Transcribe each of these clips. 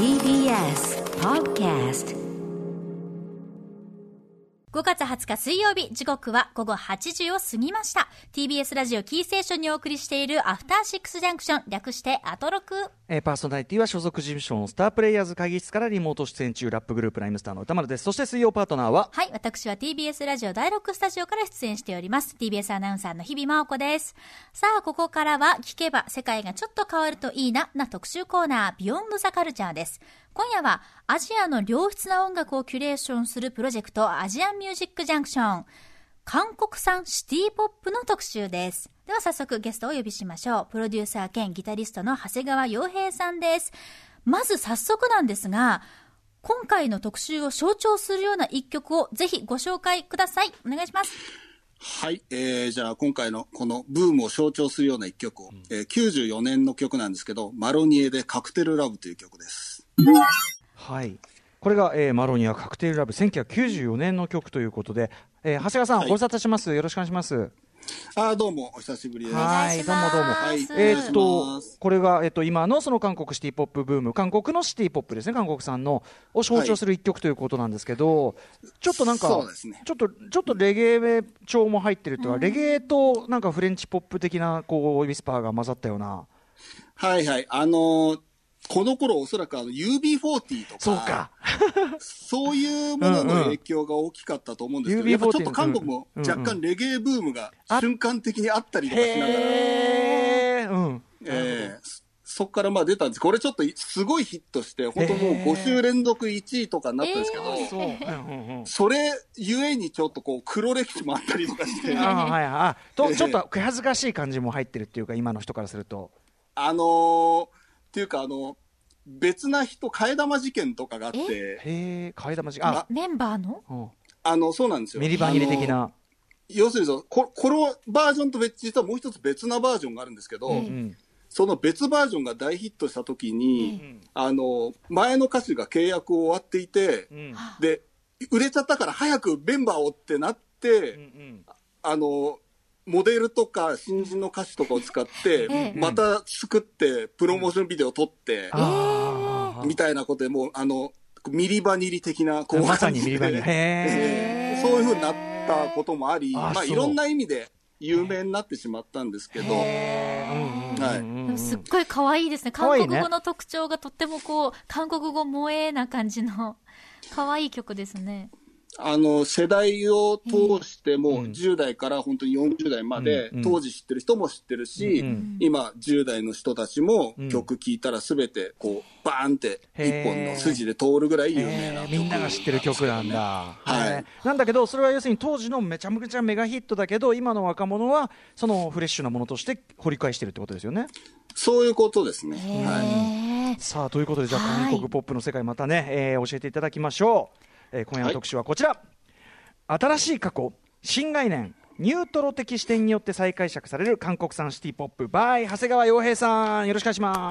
TBS Podcast 5月20日水曜日、時刻は午後8時を過ぎました。TBS ラジオキーステーションにお送りしているアフターシックスジャンクション、略してアトロク。えーパーソナリティは所属事務所のスタープレイヤーズ会議室からリモート出演中ラップグループライムスターの歌丸ですそして水曜パートナーは？はい、私は TBS ラジオ第6スタジオから出演しております。TBS アナウンサーの日々真央子です。さあ、ここからは聞けば世界がちょっと変わるといいな、な特集コーナー、ビヨンドザカルチャーです。今夜はアジアの良質な音楽をキュレーションするプロジェクト、アジアンミュージックジャンクション。韓国産シティポップの特集です。では早速ゲストをお呼びしましょう。プロデューサー兼ギタリストの長谷川洋平さんです。まず早速なんですが、今回の特集を象徴するような一曲をぜひご紹介ください。お願いします。はい、えー、じゃあ今回のこのブームを象徴するような一曲を、えー、94年の曲なんですけど、マロニエでカクテルラブという曲です。はいこれが、えーマロニアカクテルラブ1994年の曲ということで、えー長谷川さん、はい。ご無沙汰します。よろしくお願いします。あーどうも、お久しぶりです。ははいどうもどうも。はい。えーっとこれが、えっと今のその韓国シティポップブーム。韓国のシティポップですね。韓国産のを象徴する一曲ということなんですけど、ちょっとなんか、そうですね。ちょっとちょっとレゲエ調も入ってるというか、レゲエとなんかフレンチポップ的なこうウィスパーが混ざったような。はいはい、あのーこの頃おそらくあの UB40 とか、そうか。そういうものの影響が大きかったと思うんですけど、UB40 やっぱちょっと韓国もうん若干レゲエブームがあ瞬間的にあったりとかしながら、へー。うん。えーそそこからまあ出たんです。これちょっとすごいヒットして、本当もう5週連続1位とかになったんですけど、それゆえにちょっとこう黒歴史もあったりとかして、ああはいはい。あとちょっと恥ずかしい感じも入ってるっていうか今の人からすると。のー、っていうかあの、別な人、替え玉事件とかがあって、へえ替え玉時あ。メンバーの？うん。あの、そうなんですよ。ミリバニリ的あのな要するにそのこ、このバージョンと別、実はもう一つ別なバージョンがあるんですけど、うんその別バージョンが大ヒットした時に、あの、前の歌手が契約を終わっていて、うん。で、売れちゃったから早くメンバーをってなって、うん。あの、モデルとか新人の歌手とかを使って、ええ。また作って、プロモーションビデオを撮って、あみたいなことでもう、あの、ミリバニリ的な、こう、あまさにミリバニリ。そういう風になったこともあり、まあ、いろんな意味で有名になってしまったんですけど、はい。すっごい可愛いですね。韓国語の特徴がとってもこう、韓国語萌えな感じの、可愛い曲ですね。あの、世代を通しても、うん。10代から本当に40代まで当時知ってる人も知ってるし、うん今、10代の人たちもうん。曲聴いたらすべて、こう、バーンって一本の筋で通るぐらい有名な曲。えーみんなが知ってる曲なんだ、はい。えー。なんだけどそれは要するに当時のめちゃめちゃメガヒットだけど今の若者はそのフレッシュなものとして掘り返してるってことですよね。そういうことですね。へはい。ーさあということでじゃあはい韓国ポップの世界またね、えー教えていただきましょう、えー今夜の特集はこちら、新しい過去新概念ニュートロ的視点によって再解釈される韓国産シティポップ by 長谷川洋平さん。よろしくお願いしま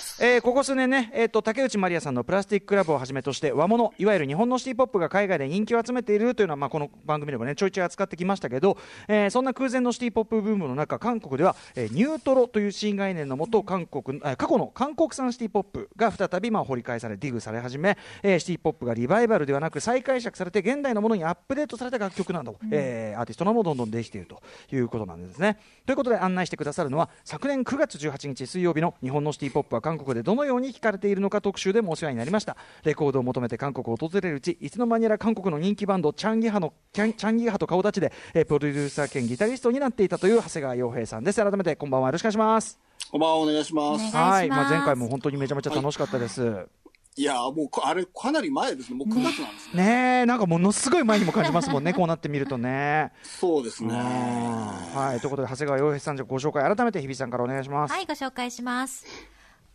す。えーここ数年ね、えー、と竹内まりやさんのプラスティッククラブをはじめとして和物いわゆる日本のシティポップが海外で人気を集めているというのは、まあ、この番組でもねちょいちょい扱ってきましたけど、えーそんな空前のシティポップブームの中韓国では、えーニュートロという新概念のもと韓国、えー過去の韓国産シティポップが再びまあ掘り返されディグされ始め、えーシティポップがリバイバルではなく再解釈されて現代のものにアップデートされた楽曲など、えーアーティストなどもどんどんできているということなんですね。ということで案内してくださるのは昨年9月18日水曜日の日本のシティポップは韓国でどのように聴かれているのか特集でもお世話になりました。レコードを求めて韓国を訪れるうちいつの間にやら韓国の人気バンドチャンギハのチャンチャンギハと顔立ちで、えープロデューサー兼ギタリストになっていたという長谷川洋平さんです。改めてこんばんは。よろしくお願いします。こんばんは、お願いします。はい、まあ、前回も本当にめちゃめちゃ楽しかったです、いやーもうこ、あれ、かなり前ですね。もう9月なんですね。ねえなんかものすごい前にも感じますもんね こうなってみるとねそうですね。はいということで長谷川洋平さんじゃあご紹介改めて日比さんからお願いしますはい、ご紹介します。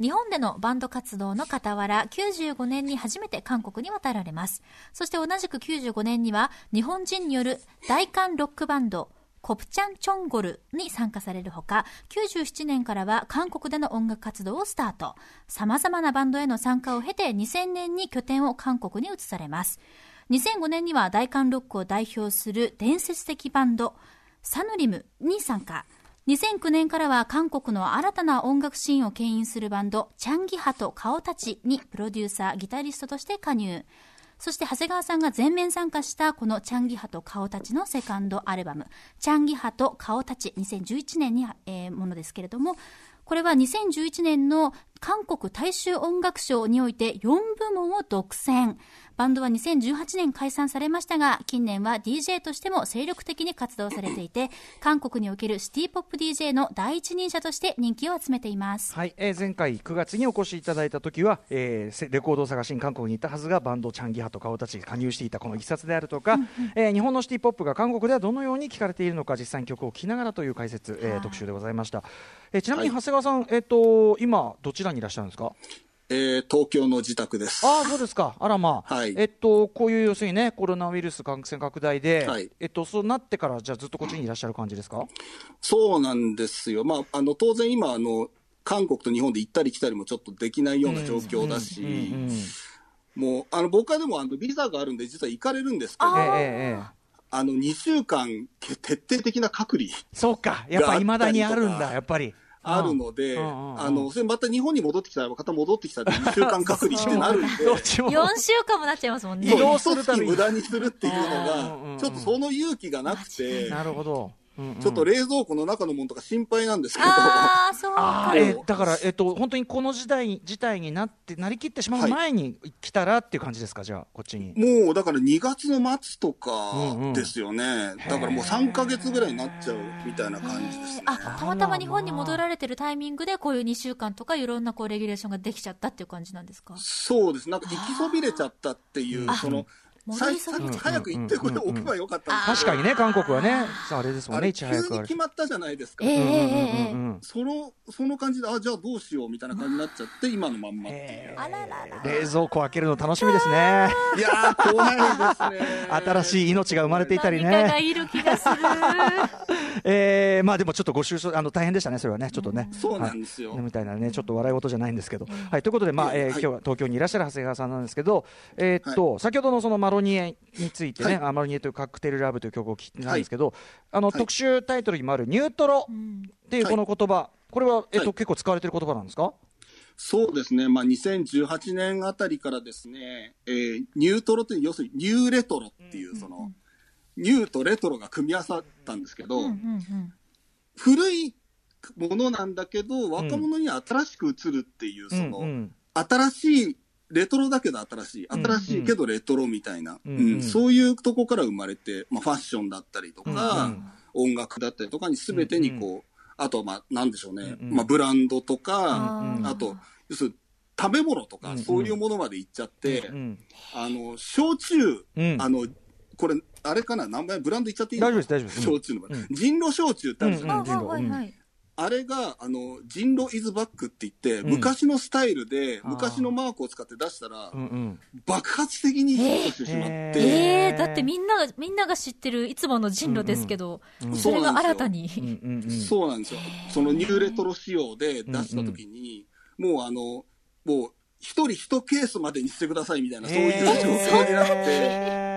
日本でのバンド活動の傍ら、95年に初めて韓国に渡られます。そして同じく95年には、日本人による大韓ロックバンド、コプチャンチョンゴルに参加されるほか、97年からは韓国での音楽活動をスタート。様々なバンドへの参加を経て2000年に拠点を韓国に移されます。2005年には大韓ロックを代表する伝説的バンド、サヌリムに参加。2009年からは韓国の新たな音楽シーンを牽引するバンド、チャンギハと顔たちにプロデューサー、ギタリストとして加入。そして長谷川さんが全面参加したこのチャンギハと顔たちのセカンドアルバム、チャンギハと顔たち2011年に、えー、ものですけれども、これは2011年の韓国大衆音楽賞において4部門を独占。バンドは2018年解散されましたが、近年は DJ としても精力的に活動されていて、韓国におけるシティポップ DJ の第一人者として人気を集めています。はい、えー、前回9月にお越しいただいた時は、えー、レコードを探しに韓国に行ったはずが、バンドチャンギハと顔たちが加入していたこの一冊であるとか、うんうん、えー、日本のシティポップが韓国ではどのように聞かれているのか、実際に曲を聴きながらという解説、えー、特集でございました。えー、ちなみに長谷川さん、はい、えっ、と今どちらにいらっしゃるんですか？えー、東京の自宅です。ああ、そうですか。あらまあ。はい。えっと、こういう要するにね、コロナウイルス感染拡大で、はい、えっと、そうなってから、じゃあずっとこっちにいらっしゃる感じですか？そうなんですよ。まあ、あの、当然今、あの、韓国と日本で行ったり来たりもちょっとできないような状況だし、もう、あの、僕はでも、あの、ビザがあるんで、実は行かれるんですけど、ええあの、2週間、徹底的な隔離。そうか。やっぱ未だにあるんだ、やっぱり。あるので、あの、それまた日本に戻ってきたら、また戻ってきたら2週間隔離ってなるんで。4 週間もなっちゃいますもんね。移動するために無駄にするっていうのが、ちょっとその勇気がなくて。なるほど。ちょっと冷蔵庫の中のものとか心配なんですけど。ああ、そうか。えだから、えっと、本当にこの時代、事態になって、なりきってしまう前に来たらっていう感じですか、じゃあ、こっちに。もう、だから2月の末とかですよね。うんうん、だからもう3か月ぐらいになっちゃうみたいな感じですね。あ、たまたま日本に戻られてるタイミングで、こういう2週間とかいろんなこうレギュレーションができちゃったっていう感じなんですか？そうです。なんか行きそびれちゃったっていう、その、早く行ってこれ置けばよかった確かにね、韓国はね、あれですもんね、いち早く。急に決まったじゃないですか。その、その感じで、あ、じゃあどうしようみたいな感じになっちゃって、今のまんまっていう。冷蔵庫開けるの楽しみですね。いや怖いですね。新しい命が生まれていたりね。何かがいる気がする。えー、まあでもちょっとご愁傷、あの、大変でしたね、それはね、ちょっとね。そうなんですよ。みたいなね、ちょっと笑い事じゃないんですけど。はい、ということで、まあ、え今日は東京にいらっしゃる長谷川さんなんですけど、えっと、先ほどのそのマロニエについてね、はい、アマロニエというカクテルラブという曲を聴いてたんですけど、はい、あの、特集タイトルにもあるニュートロ。っていうこの言葉、これは、えっと、結構使われてる言葉なんですか？そうですね、まあ、2018年あたりからですね、えー、ニュートロという、要するにニューレトロっていう、その、うんうん。ニューとレトロが組み合わさったんですけど、うんうんうん、古いものなんだけど、若者には新しく映るっていう、その、うんうん、新しいレトロだけど新しい、新しいけどレトロみたいな、うん、うん。うん、そういうとこから生まれて、まあ、ファッションだったりとか、うんうん、音楽だったりとかに全てにこう、うんうん、あと、まあ、なんでしょうね、うんうん、まあ、ブランドとか、あと、要するに食べ物とか、そういうものまで行っちゃって、うんうん、あの、焼酎、あの、これ、あれかな？名前、ブランド言っちゃっていい大丈夫です、大丈夫です。焼酎の、人狼焼酎ってあるじゃないですか。あれが、あの、人狼イズバックって言って、うん、昔のスタイルで、昔のマークを使って出したら、うんうん、爆発的にヒットしてしまって。えー、だってみんなが、みんなが知ってるいつもの人狼ですけど、うん。うん、それが新たに。そうなんですよ。そのニューレトロ仕様で出した時に、もうあの、もう、一人一ケースまでにしてくださいみたいな、そういう状況になって、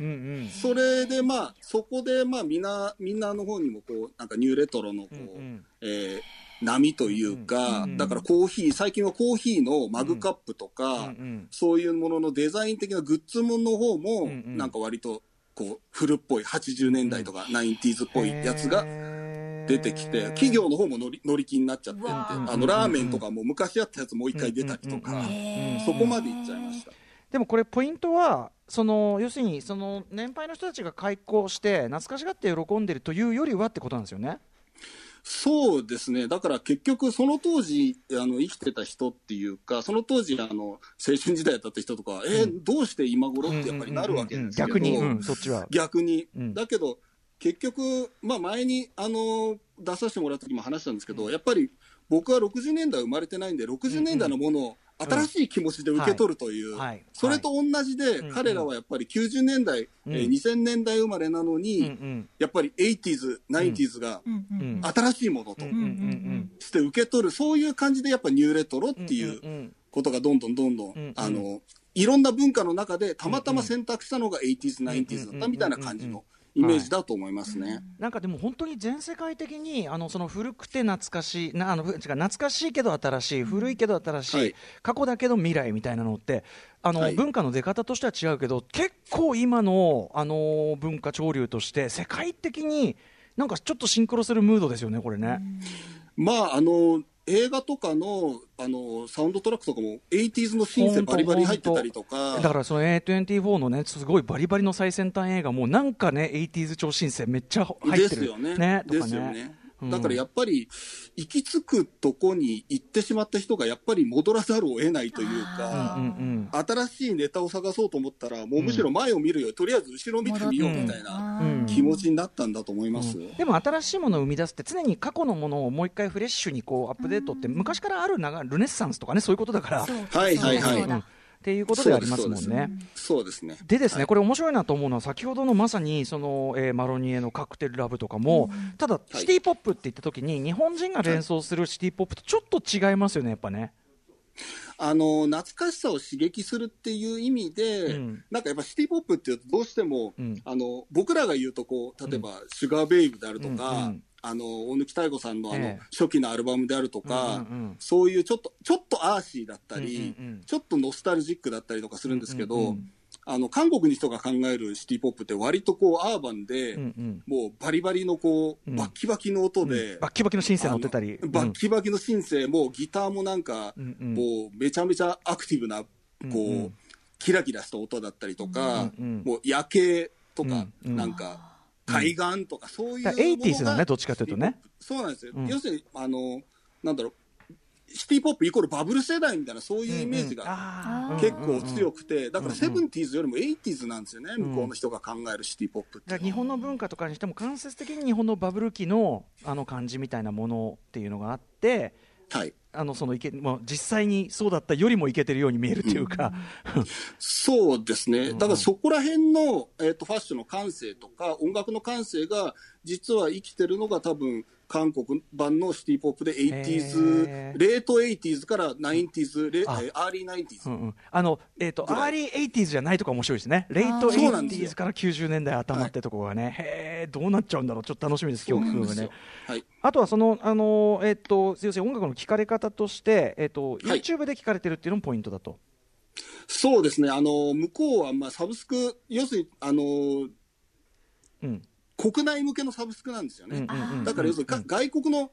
うんうん、それでまあ、そこでまあみんな、みんなの方にもこう、なんかニューレトロのこう、うんうん、えー、波というか、うんうん、だからコーヒー、最近はコーヒーのマグカップとか、うんうん、そういうもののデザイン的なグッズもの方も、なんか割とこう、古っぽい80年代とか 90s っぽいやつが出てきて、企業の方も乗り乗り気になっちゃってって、あのラーメンとかも昔あったやつもう一回出たりとか、そこまでいっちゃいました。でもこれポイントはその要するにその年配の人たちが開校して懐かしがって喜んでるというよりはってことなんですよね。そうですね。だから結局その当時、あの、生きてた人っていうか、その当時、あの、青春時代だった人とか、うん、えー、どうして今頃ってやっぱりなるわけですけど、逆に、うん、そっちは。逆に。うん、だけど、結局、まあ前に、あの、出させてもらった時も話したんですけど、やっぱり僕は60年代生まれてないんで、60年代のものを新しい気持ちで受け取るという、それと同じで、彼らはやっぱり90年代、えー、2000年代生まれなのに、やっぱり 80s、90s が新しいものとして受け取る、そういう感じでやっぱニューレトロっていうことがどんどんどんどん、あの、いろんな文化の中でたまたま選択したのが 80s、90s だったみたいな感じのイメージだと思いますね。なんかでも本当に全世界的にあのその古くて懐かしいなあの違う懐かしいけど新しい古いけど新しい、はい。過去だけど未来みたいなのってあの、はい。文化の出方としては違うけど結構今のあの文化潮流として世界的になんかちょっとシンクロするムードですよねこれね。まあ、あの、映画とかの、あの、サウンドトラックとかも、80s のシンセバリバリ入ってたりとか、だからその A24 のねすごいバリバリの最先端映画もなんかね 80s 超新星めっちゃ入ってるですよね。とかですよね。うん。だからやっぱり、行き着くとこに行ってしまった人がやっぱり戻らざるを得ないといううんか、新しいネタを探そうと思ったら、もうむしろ前を見るよ。り、とりあえず後ろを見てみようみたいなうん。気持ちになったんだと思います。でも新しいものを生み出すって常に過去のものをもう一回フレッシュにこうアップデートって昔からある流れルネッサンスとかねそういうことだから、はいはいはいっていうことでありますもんね。そうですね。でですね、はい。これ面白いなと思うのは先ほどのまさにその、えーマロニエのカクテルラブとかも、ただシティポップって言った時に日本人が連想するシティポップとちょっと違いますよねやっぱね。あの懐かしさを刺激するっていう意味で、うん。なんかやっぱシティ・ポップっていうとどうしても、うん。あの僕らが言うとこう例えば「シュガーベイブ」であるとか、うんうんあの大貫妙子さんのあの、ええ。初期のアルバムであるとか、うんうんうんそういうちょっとちょっとアーシーだったり、うんうんうんちょっとノスタルジックだったりとかするんですけど、うんうんあの韓国の人が考えるシティ・ポップって割とこうアーバンで、うんうん。もうバリバリのこう、うん。バッキバキの音で、バッキバキのシンセ乗ってたり。あのバッキバキのシンセもギターもなんか、うんうん。もうめちゃめちゃアクティブなこう、うん。うんキラキラした音だったりとか、うんうん。もう夜景とか、うんうん。なんか海岸とかそういうものだから 80s だねがどっちかというとね。そうなんですよ、うん。要するにあのなんだろうシティ・ポップイコールバブル世代みたいなそういうイメージがが結構強くて、だからうんうん。70s よりも 80s なんですよね、ん向こうの人が考えるシティ・ポップって日本の文化とかにしても間接的に日本のバブル期のあの感じみたいなものっていうのがあってはい。あのそのいけ、まあ、実際にそうだったよりもいけてるように見えるっていうか、そうですね、だからそこら辺の、えー、とファッションの感性とか、音楽の感性が、実は生きてるのが、多分韓国版のシティ・ポップで、80s、へー。 late 80s から 90s、レえあー early 90s、うんうん。あのえー、とアーリー 80s じゃないとか面白いですね、 late そうなんですよ 80s から90年代頭ってところがね、へえ、どうなっちゃうんだろう、ちょっと楽しみです、そう曲風がねなんですよ。。はい。あとはその、あのえっと要するに音楽の聴かれ方として、えっとはい。YouTube で聴かれてるっていうのもポイントだと。そうですね、あの向こうはまあサブスク、要するにあのうん国内向けのサブスクなんですよね。だから要するにか外国の、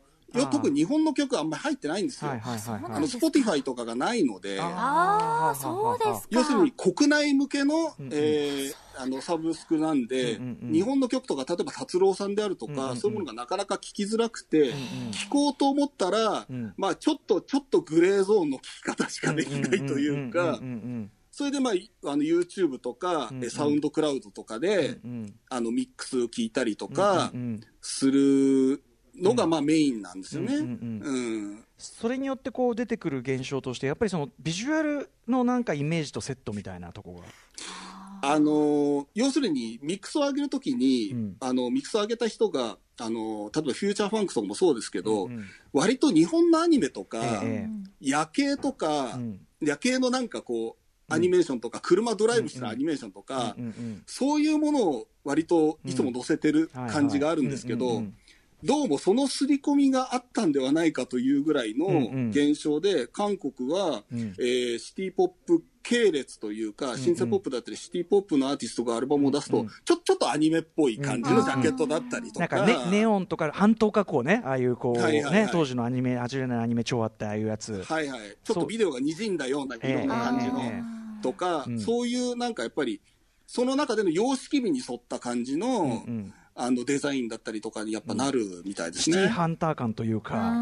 特に日本の曲はあんまり入ってないんですよ。はいはいはいはい。あの Spotify とかがないので。ああ、そうですか。要するに国内向けの,、うんうん。えーあのサブスクなんで、うんうんうん。日本の曲とか例えば達郎さんであるとか、うんうんうん。そういうものがなかなか聴きづらくて、うん聴こうと思ったら、うん。まあ、ちょっとちょっとグレーゾーンの聴き方しかできないというかそれで、まあ、あの YouTube とか、うんうん。えサウンドクラウドとかで、うんうん。あのミックスを聴いたりとかするのが、まあ、メインなんですよね。うんそれによってこう出てくる現象としてやっぱりそのビジュアルのなんかイメージとセットみたいなところが。あのー要するにミックスを上げるときに、うん。あのミックスを上げた人が、あのー例えばフューチャーファンクとかもそうですけど、うんうん。割と日本のアニメとか、ええ。夜景とか、うん。夜景のなんかこうアニメーションとか、車ドライブしたアニメーションとか、うんうんそういうものを割といつも載せてる感じがあるんですけどどうもその刷り込みがあったんではないかというぐらいのうんうん。現象で、韓国は、うん。えーシティポップ系列というか、シンセポップだったり、シティポップのアーティストがアルバムを出すと、うんちょちょっとアニメっぽい感じのジャケットだったりとか、なんかね、ネオンとか半島加工ね、ああいうこう、はいはいはい。ね、当時のアニメ、80年代のアニメ超あって、ああいうやつ。はいはい、ちょっとビデオが滲んだような色の感じの、ええとか、うん。そういうなんかやっぱり、その中での様式美に沿った感じの,、うんうん。あのデザインだったりとかにやっぱなるみたいですシティね。ハンター感というか、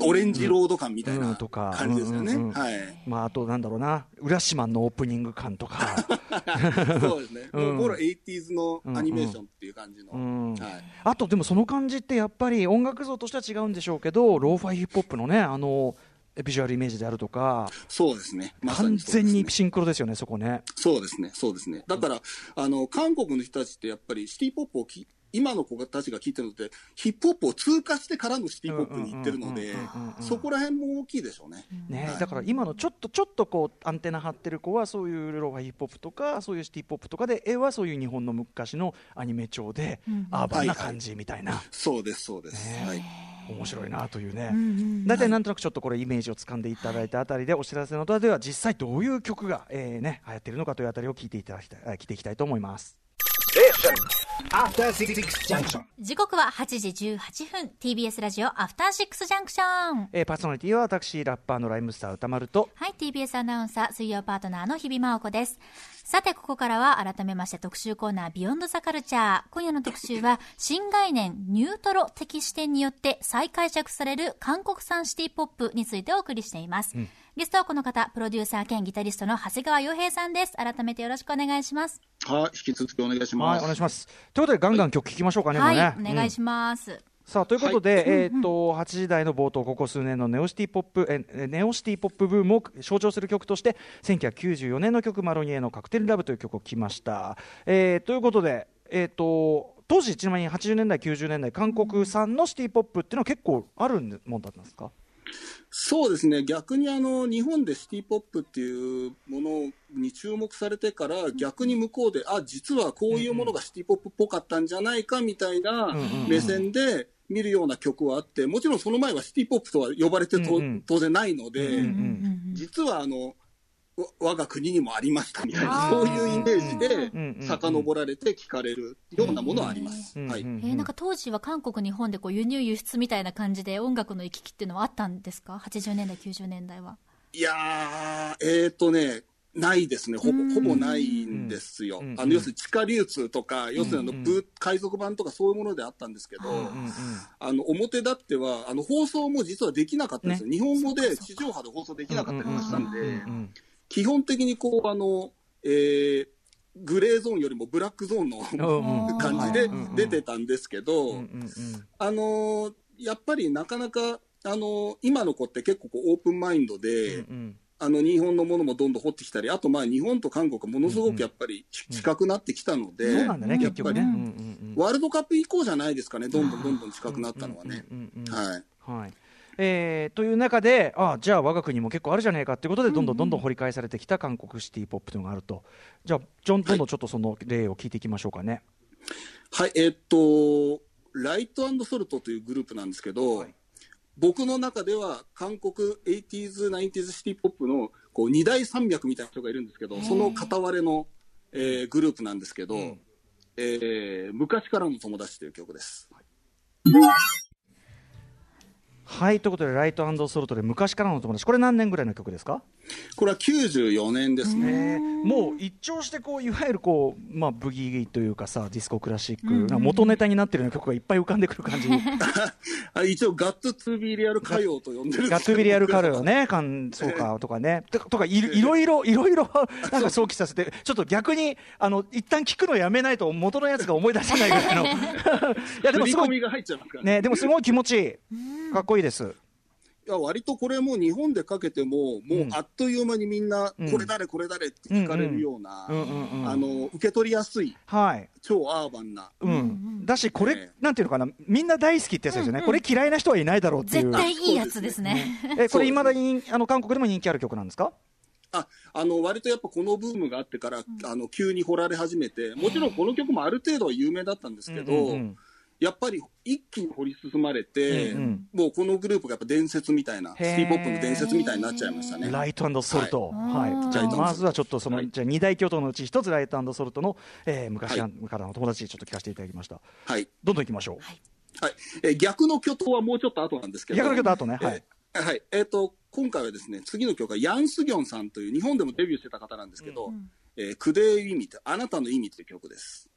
オレンジロード感みたいうんなとか。感じですよね。うんうんうん。はい。まあ、あとなんだろうな、浦島のオープニング感とか、そうですね。うん。もう、ボロ 80s のアニメーションっていう感じの。あとでもその感じってやっぱり音楽像としては違うんでしょうけど、ローファイヒップホップのね、あの、ビジュアルイメージであるとか、そうですね。まさすね全にシンクロですよね、そこね。そうですね、そうですね。だから、あの、韓国の人たちってやっぱりシティポップをき今の子たちが聴いてるのって、ヒップホップを通過してからのシティポップに行ってるので、そこら辺も大きいでしょうね。ね、はい。だから今のちょっとちょっとこうアンテナ張ってる子はそういうローファイヒップホップとかそういうシティポップとかで絵はそういう日本の昔のアニメ調でアーバンな感じみたいな、そうです、そうです。ね。はい。面白いなというね、うんうん大体なんとなくちょっとこれイメージをつかんでいただいたあたりでお知らせの後では実際どういう曲が、えーね、流行っているのかというあたりを聞いていただきたいあ聞いていきたいと思います。時刻は8時18分 TBS ラジオアフターシックスジャンクションえーパーソナリティは私ラッパーのライムスター歌丸とはい、TBS アナウンサー、水曜パートナーの日々真央子です。さて、ここからは改めまして特集コーナー、ビヨンドザカルチャー。今夜の特集は、新概念、ニュートロ的視点によって再解釈される韓国産シティポップについてお送りしています。ゲストはこの方、プロデューサー兼ギタリストの長谷川洋平さんです。改めてよろしくお願いします。はい、引き続きお願いしはい、ます。お願いします。ということで、ガンガン曲聴きましょうかね、はい、ね。お願いします。さあということで、えーっと8時台の冒頭ここ数年のネオシティポップええネオシティポップブームを象徴する曲として1994年の曲「マロニエのカクテルラブ」という曲を聴きました、えーということで、えーっと当時ちなみに80年代90年代韓国産のシティポップっていうのは結構あるもんだったんですか？そうですね、逆にあの日本でシティポップっていうものに注目されてから、逆に向こうで、あ実はこういうものがシティポップっぽかったんじゃないかみたいな目線で見るような曲はあって、もちろんその前はシティポップとは呼ばれて当然ないので、実はあのわ我が国にもありましたみたいあな、ーそういうイメージうんで遡られて聞かれるようなものはあります。えーなんか当時は韓国、日本でこう輸入輸出みたいな感じで音楽の行き来っていうのはあったんですか ?80 年代、90年代は。いやー、えーとね、ないですね、ほぼほぼないんですよ。うんあの要するに地下流通とか、要するにあの海賊版とかそういうものであったんですけど、あの表立ってはあの放送も実はできなかったんですよ、日本語で地上波で放送できなかったりとかしたんで、基本的にこうあの、えーグレーゾーンよりもブラックゾーンの感じで出てたんですけど、あのーやっぱりなかなか、あのー今の子って結構こうオープンマインドで、うんうん。あの日本のものもどんどん掘ってきたり、あとまあ日本と韓国はものすごくやっぱりち近くなってきたので、やっぱり。ワールドカップ以降じゃないですかね、どんどんどんどん近くなったのはね。はい。はいえーという中であじゃあ我が国も結構あるじゃねえかということでどんどん。どんどん掘り返されてきた韓国シティポップというのがあると。じゃあジョンどんどんちょっとその例を聞いていきましょうかね。はい、えーっと、ライトソルトというグループなんですけど、僕の中では韓国 80s、90s シティポップのこう二大山脈みたいな人がいるんですけど、その片割れの、えーグループなんですけど、えー昔からの友達という曲です。はいはいということでライトソルトで昔からの友達。これ何年ぐらいの曲ですか、これは94年ですね。えーもう一聴してこういわゆるこう、まあ、ブギーというかさディスコクラシック、なんか元ネタになってるような曲がいっぱい浮かんでくる感じ。あ 一応、ガッツ・ツービーリアル歌謡と呼んでるんでガッツビリアルカルよね、かんそうかとかね、ととかいろいろいろいろいろ なんか想起させて、ちょっと逆にあの一旦聞くのやめないと元のやつが思い出せないぐらいの、いやでもすごい。ね、でもすごい気持ちいい、かっこいいです。いや割とこれも日本でかけても、もうあっという間にみんな、うん。これ誰、これ誰って聞かれるような、あの受け取りやすい、はい。超アーバンな、うん、だし、これ、ねなんていうのかな、みんな大好きってやつですよね、これ嫌いな人はいないだろうっていう。絶、対いいやつですね。えこれ、いまだにあの韓国でも人気ある曲なんですか？ああの割とやっぱこのブームがあってから、あの急に掘られ始めて、もちろんこの曲もある程度は有名だったんですけど、うんうんやっぱり一気に掘り進まれて、うんうん。もうこのグループがやっぱ伝説みたいな、シへー。ティポップの伝説みたいになっちゃいましたね。ライトソルト、はい。はい。じゃまずはちょっとその、はい。じゃあ二大巨頭のうち一つライトソルトの、えー昔はからの友達ちょっと聞かせていただきました。はい。どんどん行きましょう。はい。えー逆の巨頭はもうちょっと後なんですけど、逆の巨頭後ね。はい。えーはい。えーと今回はですね次の曲はヤン・スギョンさんという日本でもデビューしてた方なんですけど、えークデー意味ってあなたの意味という曲です。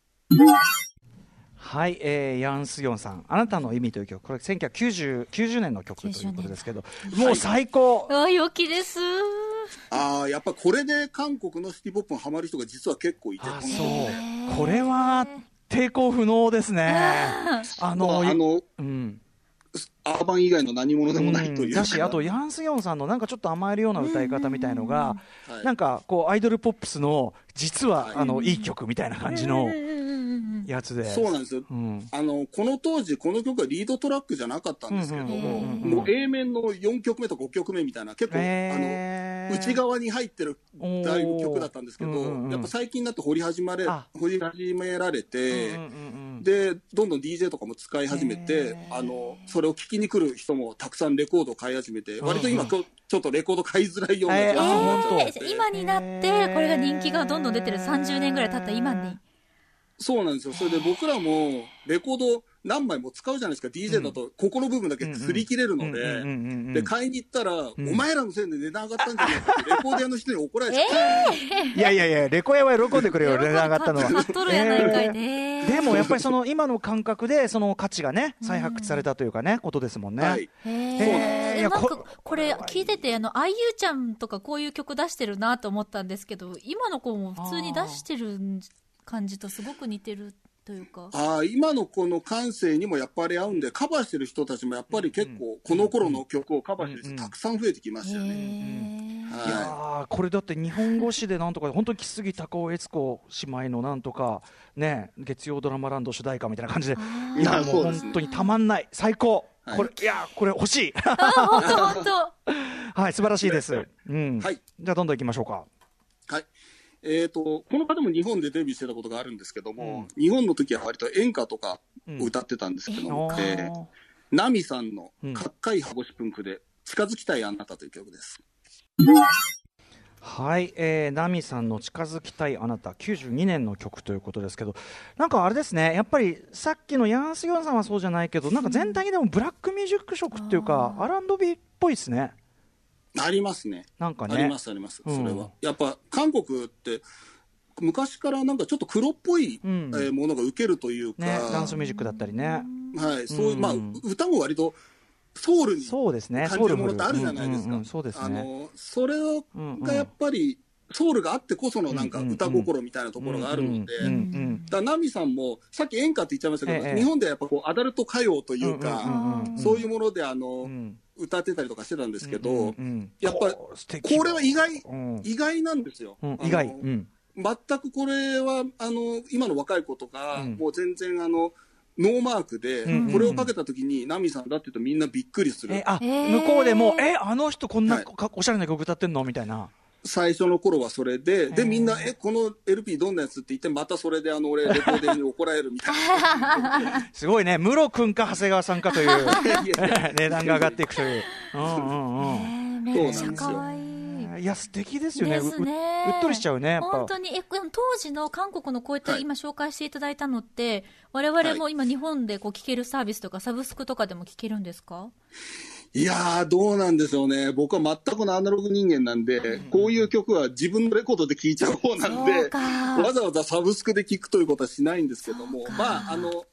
はい、えー、ヤン・スギョンさん、あなたの意味という曲、これ1990 90年の曲ということですけど、もう最高、あ、良きです。ああやっぱこれで韓国のシティポップにハマる人が実は結構いて、あそう、これは抵抗不能ですね。あまの、ああのうん、アーバン以外の何者でもないという。か、だし、あとヤン・スギョンさんのなんかちょっと甘えるような歌い方みたいのが、はいなんかこうアイドルポップスの実は、はい。あのいい曲みたいな感じの、やつで。そうなんですよ。うん。あの、この当時、この曲はリードトラックじゃなかったんですけども、もう A 面の4曲目と5曲目みたいな、結構、へー。あの、内側に入ってるだいぶ曲だったんですけど、うんうんうんやっぱ最近になって掘り始まれあ、掘り始められて、うんうんうんで、どんどん DJ とかも使い始めて、あの、それを聞きに来る人もたくさんレコードを買い始めて、割と今、こうちょっとレコード買いづらいようなえー今になって、これが人気がどんどん出てる。30年ぐらい経った今に。そうなんですよ。それで僕らも、レコード何枚も使うじゃないですか。DJ だと、ここの部分だけ擦り切れるので、で、買いに行ったら、ん。お前らのせいで値段上がったんじゃないかって、レコード屋の人に怒られちゃ。いやいやいや、レコヤは喜んでくれよ、値段上がったのは。でもやっぱりその今の感覚でその価値がね再発掘されたというかねことですもんね。なんかこれ聞いててあの IU ちゃんとかこういう曲出してるなと思ったんですけど今の子も普通に出してる感じとすごく似てるというか。ああ、今のこの感性にもやっぱり合うんで、カバーしてる人たちもやっぱり結構、この頃の曲をカバーしてる人たくさん増えてきましたよね。へい。やはーこれだって日本語詞でなんとか本当に木杉高尾悦子姉妹のなんとかね月曜ドラマランド主題歌みたいな感じでい。いや、もう。本当にたまんない。最高、はい。これいやーこれ欲しい。本当本当。はい素晴らしいです、うん。はい。じゃあどんどん行きましょうか。はい。えっ、と、この方も日本でデビューしてたことがあるんですけども、日本の時は割と演歌とかを歌ってたんですけども、あえー。ー。ナミさんのうん。かっかいハゴシプンクで、近づきたいあなたという曲です。はい、えー、ナミさんの近づきたいあなた92年の曲ということですけどなんかあれですねやっぱりさっきのヤンス・ヨンさんはそうじゃないけどなんか全体にでもブラックミュージック色っていうか R&B っぽいですねありますね。なんかね。ありますあります、うん。それは。やっぱ韓国って、昔からなんかちょっと黒っぽい、うん。えーものが受けるというか、ねダンスミュージックだったりね。はい、そういう、うんまあ、歌も割とソウルにそうですね。感じるものってあるじゃないですか。そうですあねの、それがやっぱり、ソウルがあってこそのなんか歌心みたいなところがあるので、だナミさんも、さっき演歌って言っちゃいましたけど、ええ日本ではやっぱこう、アダルト歌謡というか、そういうものであの、うん。歌ってたりとかしてたんですけど、うんうんやっぱりこれは意外、うん。意外なんですよ。うん意外。うん。全くこれは、あの、今の若い子とか、うん。もう全然あの、ノーマークで、うんこれをかけた時に、ナミさんだって言うとみんなびっくりする。え。ー向こうでもえあの人こんなはい。かおしゃれな曲歌ってんの？みたいな最初の頃はそれで、で、みんな、え、この LP どんなやつ？って言って、またそれであの、俺、レコーディングに怒られるみたいな。すごいねムロ君か長谷川さんかという いやいや値段が上がっていくという。うんうんうん。ねめっちゃ可愛いいや素敵ですよね。ですねううっとりしちゃうね。本当にえ当時の韓国のこういったはい今紹介していただいたのって、我々も今日本でこう聴けるサービスとかサブスクとかでも聴けるんですか？いやー、どうなんでしょうね。僕は全くのアナログ人間なんで、こういう曲は自分のレコードで聴いちゃう方なんで、か。わざわざサブスクで聴くということはしないんですけども。まあ、あの、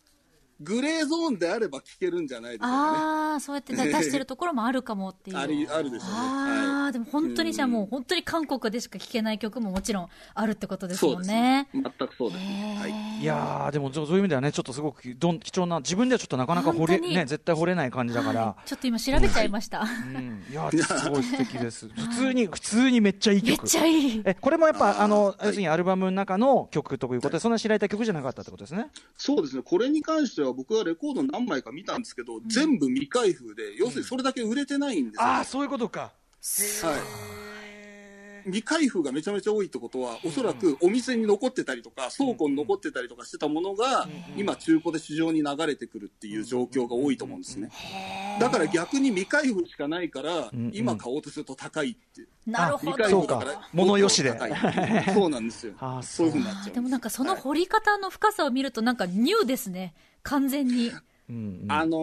グレーゾーンであれば聴けるんじゃないでしょうかね。ああそうやって出してるところもあるかもっていう あり、あるでしょうね。ああ、でも本当にじゃあもう本当に韓国でしか聴けない曲ももちろんあるってことですもんね。そうです。全くそうです。はい。いやーでもそういう意味ではねちょっとすごくどん貴重な自分ではちょっとなかなか掘れね絶対掘れない感じだからは。いちょっと今調べちゃいました。うんいやすごい素敵です。普通に普通にめっちゃいい曲。めっちゃいい。えこれもやっぱあの要するにアルバムの中の曲ということでそんな知られた曲じゃなかったってことですね。そうですね。これに関しては僕はレコード何枚か見たんですけど、全部未開封で、要するにそれだけ売れてないんですよ。ああそういうことか。はい。未開封がめちゃめちゃ多いってことは、おそらくお店に残ってたりとか、倉庫に残ってたりとかしてたものが、今中古で市場に流れてくるっていう状況が多いと思うんですね。だから逆に未開封しかないから今買おうとすると高いっていう。なるほど。そうか封だから、物よしで高いそうなんですよ。そういうふうになっちゃうんでもなんかその掘り方の深さを見るとなんかニューですね。完全に。うんうんあの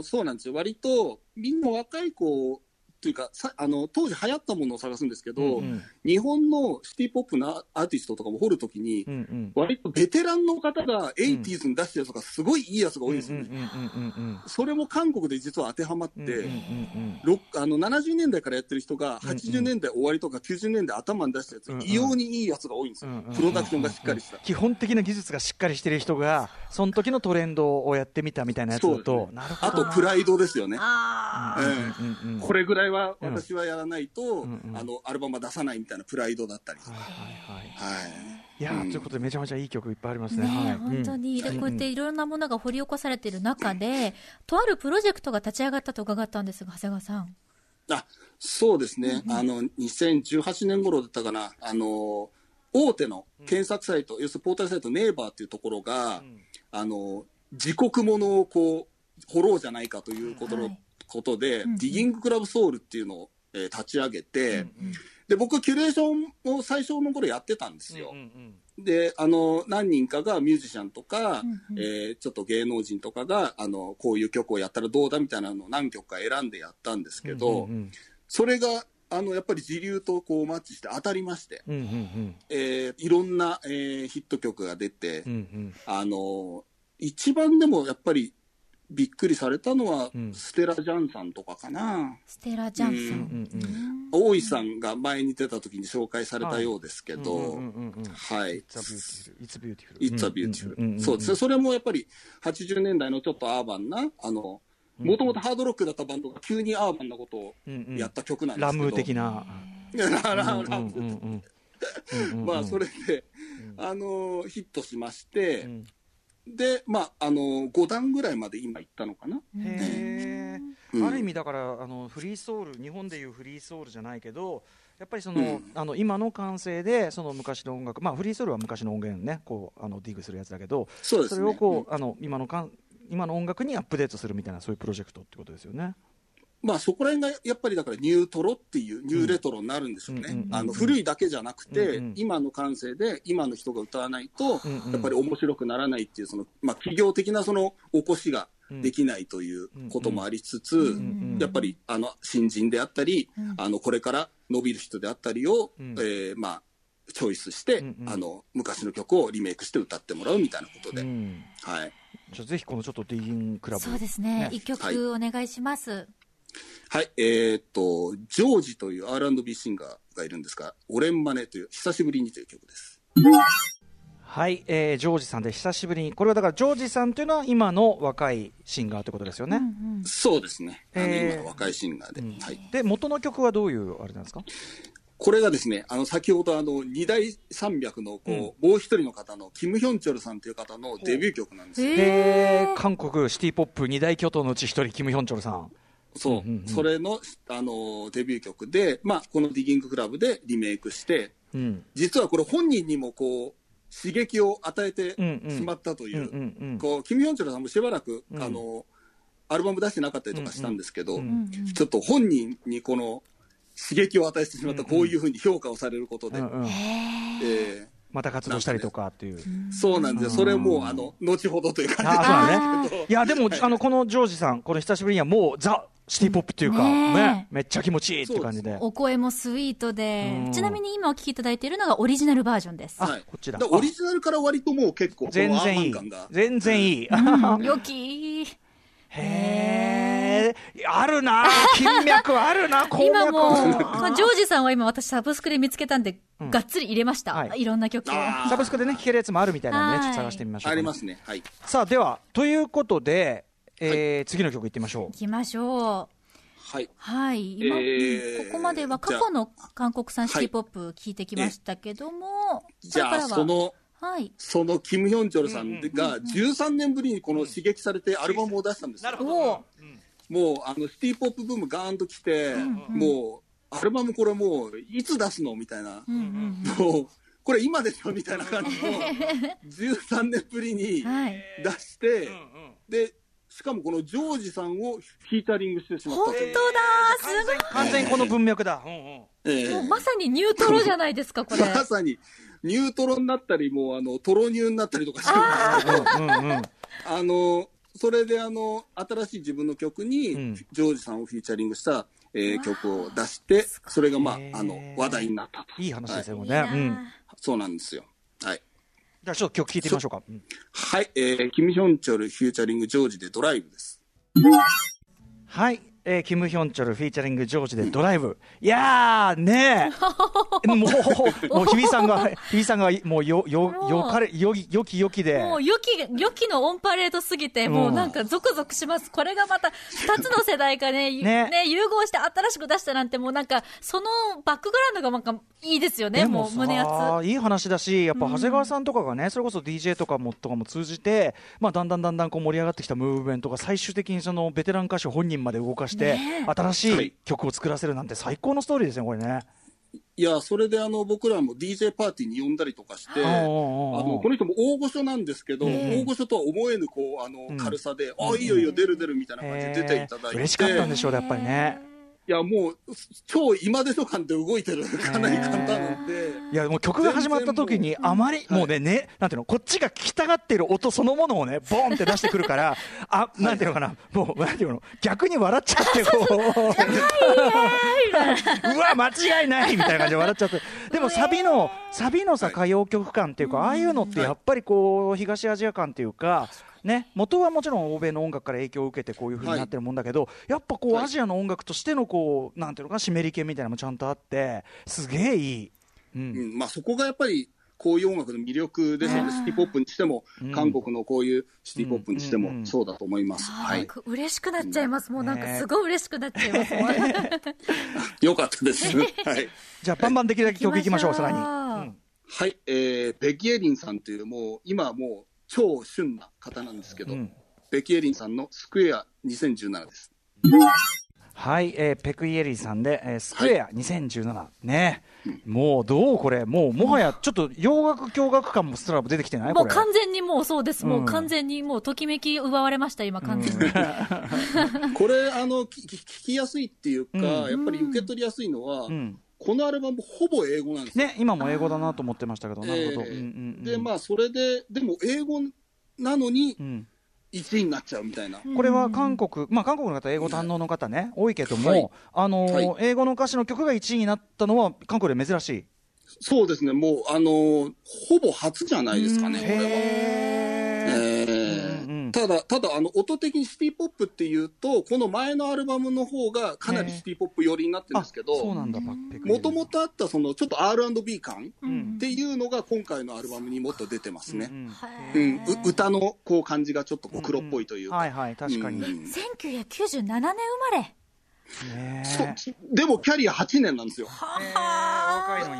ーそうなんですよ。割と、みんな若い子というか、さあの、当時流行ったものを探すんですけど、うんうん。日本のシティポップなアーティストとかも掘るときに、うんうん。割とベテランの方が 80s に出してるやつとかすごいいいやつが多いんですよね。うんうんうんうんそれも韓国で実は当てはまって、うんうんうんあの70年代からやってる人がうんうん80年代終わりとか90年代頭に出したやつ、うんうん。異様にいいやつが多いんですよ、うんうんプロダクションがしっかりした。基本的な技術がしっかりしてる人がその時のトレンドをやってみたみたいなやつだと、ね。あとプライドですよね。うんうんうんこれぐら回は私はやらないと、うんうんあの、アルバムは出さないみたいなプライドだったりとか。はいはいはい。いやーということでめちゃめちゃいい曲いっぱいありますね。ねえ、はい本当に、うんこうやっていろんなものが掘り起こされている中で、とあるプロジェクトが立ち上がったと伺ったんですが、長谷川さん。あ、そうですね。あの、2018年頃だったかな。あの、大手の検索サイト、要するにポータルサイト、ネイバーっていうところが、あの、自国ものをこう、掘ろうじゃないかということの、はいことで、うんうん。ディギングクラブソウルっていうのを、えー立ち上げて、で、僕、キュレーションを最初の頃やってたんですよ。うんうんで、あの、何人かがミュージシャンとか、うんうん。えーちょっと芸能人とかが、あの、こういう曲をやったらどうだみたいなのを何曲か選んでやったんですけど、うんうんそれが、あの、やっぱり時流とこうマッチして当たりまして、うんうん。えーいろんな、えーヒット曲が出て、うんうん。あの、一番でもやっぱりびっくりされたのは、うんステラ・ジャンさんとかかな。ステラ・ジャンさん。うんうん大井さんが前に出た時に紹介されたようですけど、うんうんうんうんはい。It's a beautiful. そうですね。それもやっぱり80年代のちょっとアーバンな、あの、もともとハードロックだったバンドが急にアーバンなことをうんうんやった曲なんですけど。ラムー的な。ラララうんラムうんうんうんうんまあ、それで、あの、ヒットしまして、うんで、まあ、あの、5段ぐらいまで今行ったのかな。へうんーある意味だからあのフリーソウル日本でいうフリーソウルじゃないけどやっぱりその,、うんあの今の感性でその昔の音楽まあフリーソウルは昔の音源ねこうあのディグするやつだけどそうですね。それをこうあの今のかん今の音楽にアップデートするみたいなそういうプロジェクトってことですよね。まあそこら辺がやっぱりだからニュートロっていうニューレトロになるんでしょうね。あの古いだけじゃなくて、うんうん今の感性で今の人が歌わないと、やっぱり面白くならないっていうその、まあ企業的なその起こしができないということもありつつ、んやっぱりあの新人であったり、うん。あのこれから伸びる人であったりを、うん。えーまあチョイスして、うんうん。あの昔の曲をリメイクして歌ってもらうみたいなことで、うん。はい。じゃあぜひこのちょっとディギングクラブ。そうですね。ね。一曲お願いします。はい、えーっと、ジョージという R&B シンガーがいるんですが、オレンマネという、久しぶりにという曲です。はい、えージョージさんで久しぶりにこれはだからジョージさんというのは今の若いシンガーということですよね？そうですね。あの、えー今の若いシンガーで。はい。で元の曲はどういうあれなんですか？これがですね、あの、先ほどあの、二大山脈の、こう、もう一人の方の、キム・ヒョンチョルさんという方のデビュー曲なんですよ。へえー、ー韓国シティポップ二大巨頭のうち一人キム・ヒョンチョルさん。そう。うんうんうん。それの、あの、デビュー曲で、まあ、このディギングクラブでリメイクして、うん。実はこれ本人にもこう、刺激を与えてうんうん。しまったという、うんうんうんこう、キム・ヒョンチョルさんもしばらく、うん。あの、アルバム出してなかったりとかしたんですけど、うんうんうんちょっと本人にこの刺激を与えてしまった、こういうふうに評価をされることで、うんうん。へー。えまた活動したりとかっていう。ーそうなんですよ。それも、あの、後ほどという感じああそうだね。いやでも、あのこのジョージさんこの久しぶりにはもうザシティポップっていうか、ねめっちゃ気持ちいいっていう感じで。お声もスイートでう、んちなみに今お聴きいただいているのがオリジナルバージョンです。あはいこっちだオリジナルから割ともう結構、全然いい。全然いい。うん 良き。へえ、あるな、金脈あるな、今もう、このジョージさんは今私サブスクで見つけたんで、がっつり入れました。はいいろんな曲サブスクでね、聴けるやつもあるみたいなんでちょっと探してみましょう。ありますね。はい。さあ、では、ということで、えー次の曲いってみましょ行きましょう。はい。はい。今、えーここまでは過去の韓国産シティポップ聞いてきましたけども、じゃあ、これからはその、はい。そのキム・ヒョンチョルさんが13年ぶりにこの刺激されてアルバムを出したんですよ。おーもう、あの、シティポップブームガーンと来て、もう、アルバムこれもう、いつ出すのみたいな。うんうんもう、これ今でしょみたいな感じの、13年ぶりにはい。出して、で、しかもこのジョージさんをフィーチャリングしてしまった本当。だすごい完全にこの文脈だ。うんうんええもうまさにニュートロじゃないですか、これ。まさに、ニュートロになったり、もう、あの、トロニューになったりとかしてるんですけど、うんうんあの、それであの、新しい自分の曲に、うんジョージさんをフィーチャリングした、えー曲を出して、それがまああの、話題になったと。いい話ですよいいね。なうん。そうなんですよ。はい。じゃあちょっと曲聴いてみましょうか。うんはい、えー、キム・ヒョンチョルフューチャリングジョージでドライブです。はい。えーキム・ヒョンチョルフィーチャリングジョージでドライブ。いやー、ねえ。もう、もう、日比さんが、日比さんが、もう、よ、よ、よかれ、よぎ、よきよきで。もう、良き、良きのオンパレードすぎて、もうなんかゾクゾクします。これがまた、二つの世代がね、ねね融合して新しく出したなんて、もうなんか、そのバックグラウンドがなんか、いいですよね、もう、胸熱。いい話だし、やっぱ長谷川さんとかがね、それこそ DJ とかもとかも通じて、まあ、だんだんだんだんこう盛り上がってきたムーブメントが、最終的にそのベテラン歌手本人まで動かして、ねえ新しはいい曲を作らせるなんて、最高のストーリーですね、これね。いや、それであの、僕らも DJ パーティーに呼んだりとかして、あの、この人も大御所なんですけど、大御所とは思えぬ、こう、あの、軽さで、あ、いいよいいよ、出る出るみたいな感じで出ていただいて。嬉しかったんでしょうね、やっぱりね。いや、もう、超今でしょ感で動いてる、かなり簡単なんで。いやもう曲が始まった時にあまりもうねねなんていうのこっちが聞きたがってる音そのものをねボンって出してくるから あなんていうのかなもうなんていうの逆に笑っちゃって こう。うわ間違いないみたいな感じで笑っちゃって。でもサビのサビのさ歌謡曲感っていうかああいうのってやっぱりこう東アジア感っていうかね、元はもちろん欧米の音楽から影響を受けてこういう風になってるもんだけど、やっぱこうはいアジアの音楽としてのこうなんていうのかな湿り気みたいなのもちゃんとあってすげえいい。うんうん、まあそこがやっぱり、こういう音楽の魅力ですよね。シティポップにしても、うん韓国のこういうシティポップにしてうんうんうんも、そうだと思います。はい。く嬉しくなっちゃいます。もうなんかねすごい嬉しくなっちゃいます。もう よかったです。はい。じゃあバンバンできるだけ曲いきましょうさらに。はい。えー、ベキエリンさんという、もう、今はもう、超旬な方なんですけど、うん。ベキエリンさんのスクエア2017です。はい、えーペクイエリーさんで、えースクエア2017、ね、もうどうこれ、もうもはやちょっと洋楽驚愕感もすら出てきてない？これ。もう完全にもうそうです。もううん完全にもうときめき奪われました、今完全に。これ、あの、きき聞きやすいっていうか、うん。やっぱり受け取りやすいのは、うんこのアルバムほぼ英語なんですよ。ね、今も英語だなと思ってましたけど、なるほど。えーうんうんうんで、まあ、それで、でも英語なのにうん1位になっちゃうみたいな。これは韓国、まあ、韓国の方、英語堪能の方ね、多いけども、はいあのーはい英語の歌詞の曲が1位になったのは、韓国で珍しい。そうですね、もう、あのーほぼ初じゃないですかね、これは。ただ、ただ、あの、音的にシティポップっていうと、この前のアルバムの方がかなりシティポップ寄りになってるんですけあそうど、なんだ、パッペクイエリーもともとあったその、ちょっと R&B 感うん。っていうのが今回のアルバムにもっと出てますね。うんうん、う歌のこう感じがちょっとこう黒っぽいというか。はいはい、確かに。うん。1997年生まれ。ねそうでもキャリア8年なんですよ。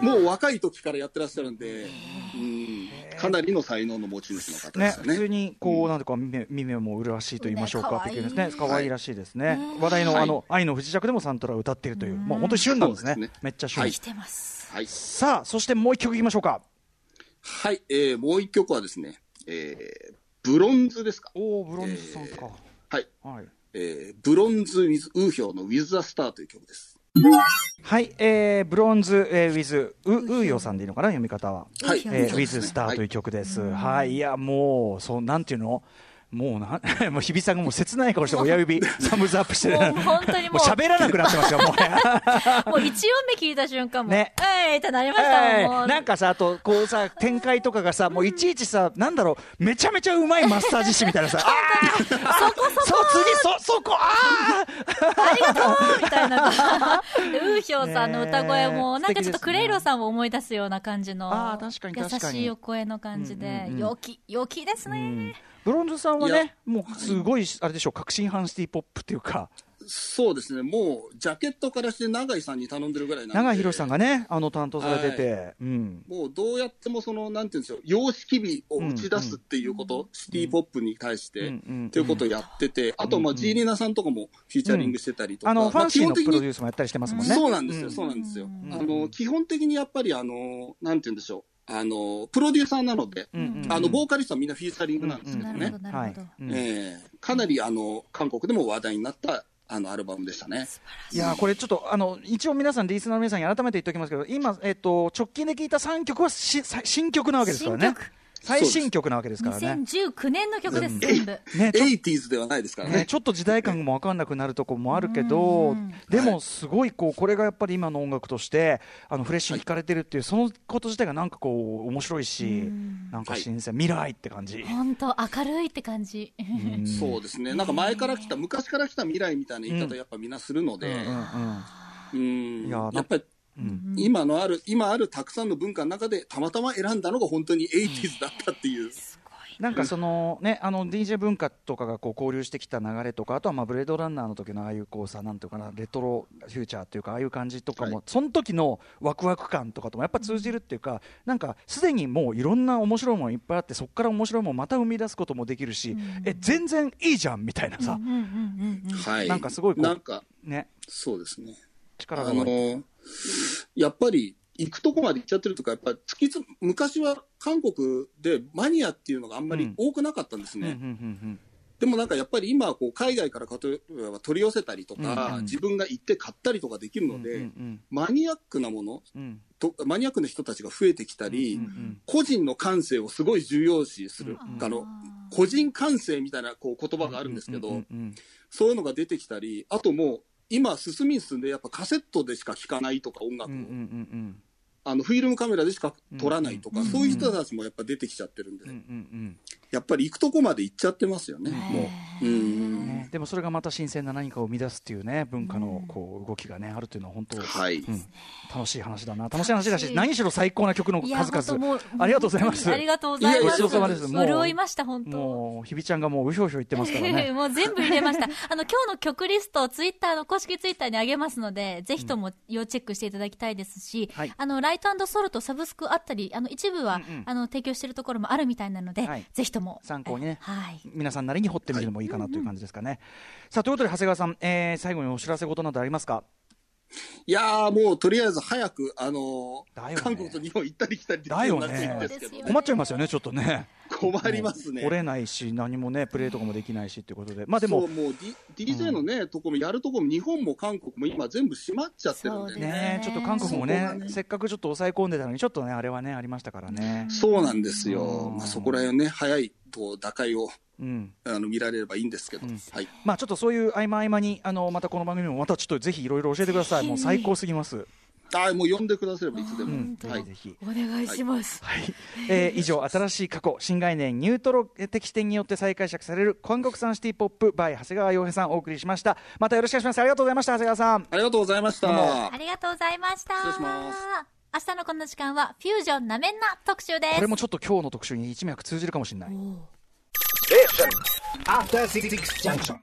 もう若い時からやってらっしゃるんで、うん、かなりの才能の持ち主の方でね、すよね。普通にこう、なんていうか耳耳も麗しいと言いましょうか、ねっていうですね、可愛いらしいですね。ね話題のはいあの愛の不時着でもサントラを歌っているという、もう本当に旬なんですね。めっちゃ旬。はい来てます。はい。さあ、そしてもう一曲いきましょうか。はい、えー、もう一曲はですね、えー、ブロンズですか。おお、ブロンズさんか。はい。はい。えー、ブロンズ・ウィズ・ウーヒョーの With the Star という曲です。はい、えー、ブロンズ、えー、 with、う、うーよさんでいいのかな、読み方は。はい。えー、そうですね With Star という曲です。はい、いや、もう、そう、なんていうの？もうな、もう日比さんがもう切ない顔して親指、サムズアップしてる。もう本当にもう。喋らなくなってますよ、もう。ね。もう一音目聞いた瞬間も、ね。えいってなりましたえもん。なんかさ、あと、こうさ、展開とかがさ、もういちいちさ、なんだろう、めちゃめちゃうまいマッサージ師みたいなさ、あーそこそこ。そう、次、そ、そこ、あみたいな。でウーヒョーさんの歌声も、なんかちょっとクレイロさんを思い出すような感じの、優しいお声の感じで、陽気、陽気ですね。ブロンズさんはね、もうすごい、あれでしょう、革新派シティポップっていうか、そうですね、もう、ジャケットからして永井さんに頼んでるぐらいなんで。長井宏さんがね、あの担当されてて、うん。もうどうやってもその、なんていうんでしょう、様式美を打ち出すっていうこと、シティポップに対して、うん。うん。っていうことをやってて、あと、まあ、ジーリナさんとかもフィーチャリングしてたりとか、あの、フまあァンシーのプロデュにースもやったりしてますもんね。そうなんですよ、うん。そうなんですよ。うんあの、基本的にやっぱり、あの、なんていうんでしょう、あの、プロデューサーなので、うんうんうんあの、ボーカリストはみんなフィーチャリングなんですけどねなるほ。ど、なはいるほど。。うんええかなり、あの、韓国でも話題になった、あの、アルバムでしたね。いやーこれちょっとあの一応皆さんリスナーの皆さんに改めて言っておきますけど今、えっと直近で聞いた3曲はしさ新曲なわけですからね新曲？最新曲なわけですからね。2019年の曲です、全部。ね、ちょ 80s ではないですからね、ね。ちょっと時代感も分かんなくなるところもあるけど、でもすごいこうこれがやっぱり今の音楽としてあのフレッシュに聴かれてるっていう、そのこと自体がなんかこう面白いし、なんか新鮮、未来って感じ。本当明るいって感じ。そうですね。なんか前から来た、昔から来た未来みたいな言い方やっぱみんなするので、うんやっぱり、今のある、今あるたくさんの文化の中でたまたま選んだのが本当に 80s だったっていう。なんかそのね、あの DJ 文化とかがこう交流してきた流れとか、あとはまあブレードランナーの時のああいうこうさ、なんていうかな、レトロフューチャーっていうか、ああいう感じとかも、はい。その時のワクワク感とかともやっぱ通じるっていうか、なんかすでにもういろんな面白いものいっぱいあって、そこから面白いものをまた生み出すこともできるし、え、全然いいじゃんみたいなさ、はい。なんかすごいこうなんか、ね、そうですね。力があのーやっぱり行くとこまで行っちゃってるとか、やっぱ突きつ昔は韓国でマニアっていうのがあんまり多くなかったんですね。うんうんうんでもなんかやっぱり今はこう海外からかと取り寄せたりとか、うんうん。自分が行って買ったりとかできるので、うんうんマニアックなものうん。と、マニアックな人たちが増えてきたり、うんうん個人の感性をすごい重要視する、あの、個人感性みたいなこう言葉があるんですけど、うんうん。そういうのが出てきたり、あともう、今進みに進んでやっぱカセットでしか聴かないとか音楽を、うんうんうん。あのフィルムカメラでしか撮らないとか、うんそういう人たちもやっぱ出てきちゃってるんで、うんうんうん。やっぱり行くとこまで行っちゃってますよね、もう。うん。ね、でもそれがまた新鮮な何かを生み出すっていうね文化のこう動きがねあるというのは本当、はい。うん、楽しい話だな。楽しい話だし何しろ最高な曲の数々。ありがとうございます。ありがとうございます。ごちそうさまです。もう。潤いました、本当。もう日比ちゃんがもううひょうひょ言ってますからね。もう全部入れました。あの、今日の曲リストをツイッターの公式ツイッターに上げますので、ぜひとも要チェックしていただきたいですし、はい。あの、ライトソルトサブスクあったり、あの、一部は、うんうん。あの、提供しているところもあるみたいなので、はい。ぜひとも。参考にね。はい。皆さんなりに掘ってみるのもいいかなという感じですかね、さあということで長谷川さん、えー最後にお知らせ事などありますか？いやーもうとりあえず早く、あのーね。韓国と日本行ったり来たりできだよるようになっていね。いんですけど、そうですよ困っちゃいますよねちょっとね困りますね。折れないし何もねプレーとかもできないしっていうことで。まあでもそうもう、D、DJ のね、とこもやるとこも日本も韓国も今全部閉まっちゃってるんでね。ね。ちょっと韓国もねせっかくちょっと抑え込んでたのにちょっとねあれはねありましたからね。そうなんですよ。うん。まあ、そこら辺ね、早いと打開をうん。あの見られればいいんですけど、はい。まあちょっとそういう合間合間にあのまたこの番組もまたちょっとぜひいろいろ教えてください。もう最高すぎますあーもう呼んでくださればいつでも。うんぜはいひぜひお願いします。はい、えー以上新しい過去新概念ニュートロ的視点によって再解釈される韓国産シティポップ by 長谷川洋平さんお送りしましたまたよろしくお願いしますありがとうございました長谷川さんありがとうございました。ありがとうございました。失礼します明日のこの時間は、フュージョンなめんな特集です。これもちょっと今日の特集に一脈通じるかもしれない Junction.